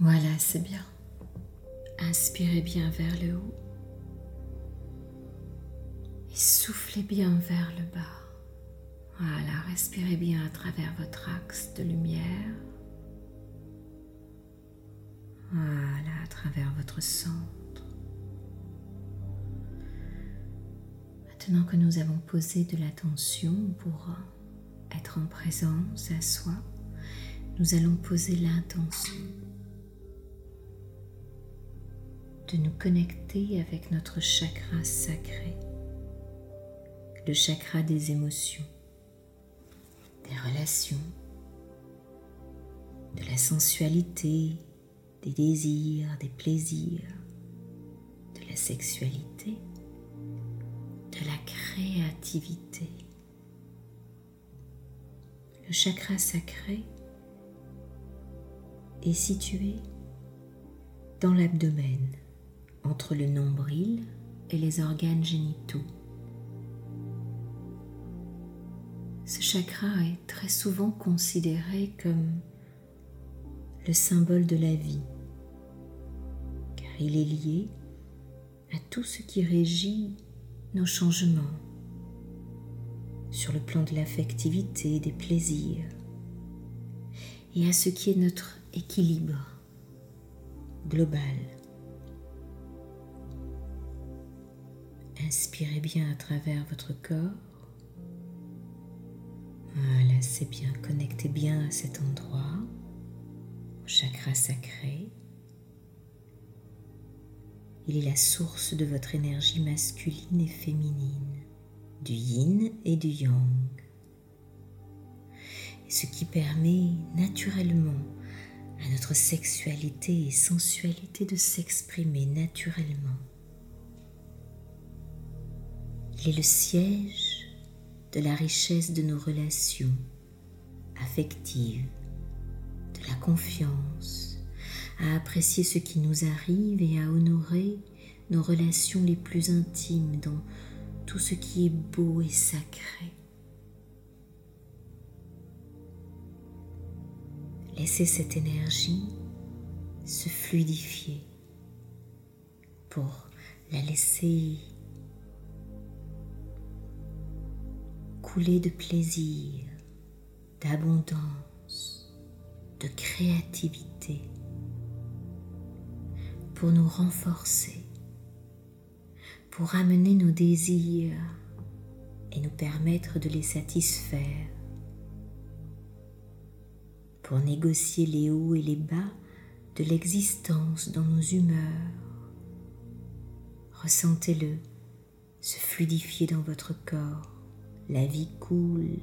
Voilà, c'est bien. Inspirez bien vers le haut et soufflez bien vers le bas. Voilà, respirez bien à travers votre axe de lumière. Voilà, à travers votre centre. Maintenant que nous avons posé de l'attention pour être en présence à soi, nous allons poser l'intention de nous connecter avec notre chakra sacré, le chakra des émotions des relations, de la sensualité, des désirs, des plaisirs, de la sexualité, de la créativité. Le chakra sacré est situé dans l'abdomen, entre le nombril et les organes génitaux. Ce chakra est très souvent considéré comme le symbole de la vie, car il est lié à tout ce qui régit nos changements sur le plan de l'affectivité, des plaisirs, et à ce qui est notre équilibre global. Inspirez bien à travers votre corps voilà, c'est bien. Connectez bien à cet endroit, au chakra sacré. Il est la source de votre énergie masculine et féminine, du yin et du yang. Ce qui permet naturellement à notre sexualité et sensualité de s'exprimer naturellement. Il est le siège de la richesse de nos relations affectives, de la confiance, à apprécier ce qui nous arrive et à honorer nos relations les plus intimes dans tout ce qui est beau et sacré. Laissez cette énergie se fluidifier pour la laisser de plaisir, d'abondance, de créativité pour nous renforcer, pour amener nos désirs et nous permettre de les satisfaire, pour négocier les hauts et les bas de l'existence dans nos humeurs. Ressentez-le se fluidifier dans votre corps la vie coule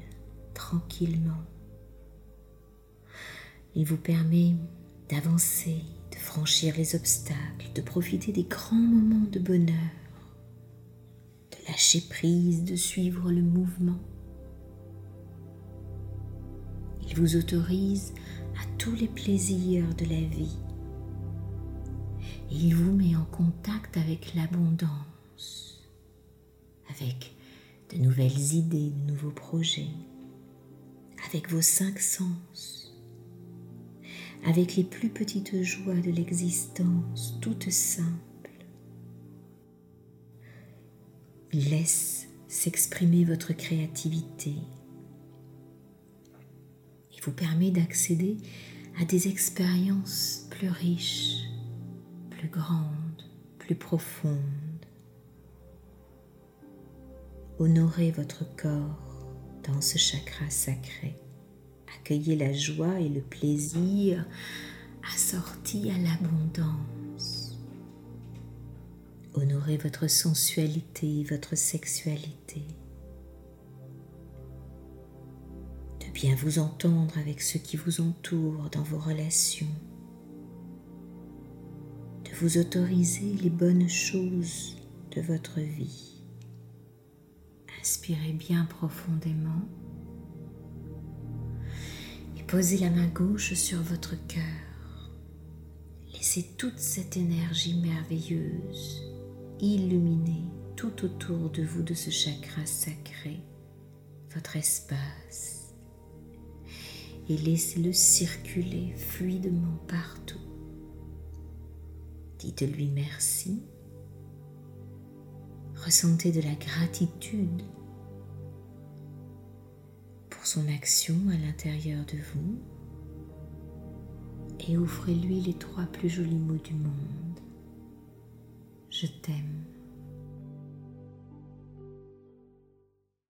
tranquillement. Il vous permet d'avancer, de franchir les obstacles, de profiter des grands moments de bonheur, de lâcher prise, de suivre le mouvement. Il vous autorise à tous les plaisirs de la vie il vous met en contact avec l'abondance, avec de nouvelles idées, de nouveaux projets, avec vos cinq sens, avec les plus petites joies de l'existence, toutes simples. Laisse s'exprimer votre créativité et vous permet d'accéder à des expériences plus riches, plus grandes, plus profondes. Honorez votre corps dans ce chakra sacré. Accueillez la joie et le plaisir assortis à l'abondance. Honorez votre sensualité, votre sexualité. De bien vous entendre avec ceux qui vous entourent dans vos relations. De vous autoriser les bonnes choses de votre vie Inspirez bien profondément et posez la main gauche sur votre cœur. Laissez toute cette énergie merveilleuse illuminer tout autour de vous de ce chakra sacré, votre espace, et laissez-le circuler fluidement partout. Dites-lui merci. Ressentez de la gratitude pour son action à l'intérieur de vous et offrez-lui les trois plus jolis mots du monde. Je t'aime.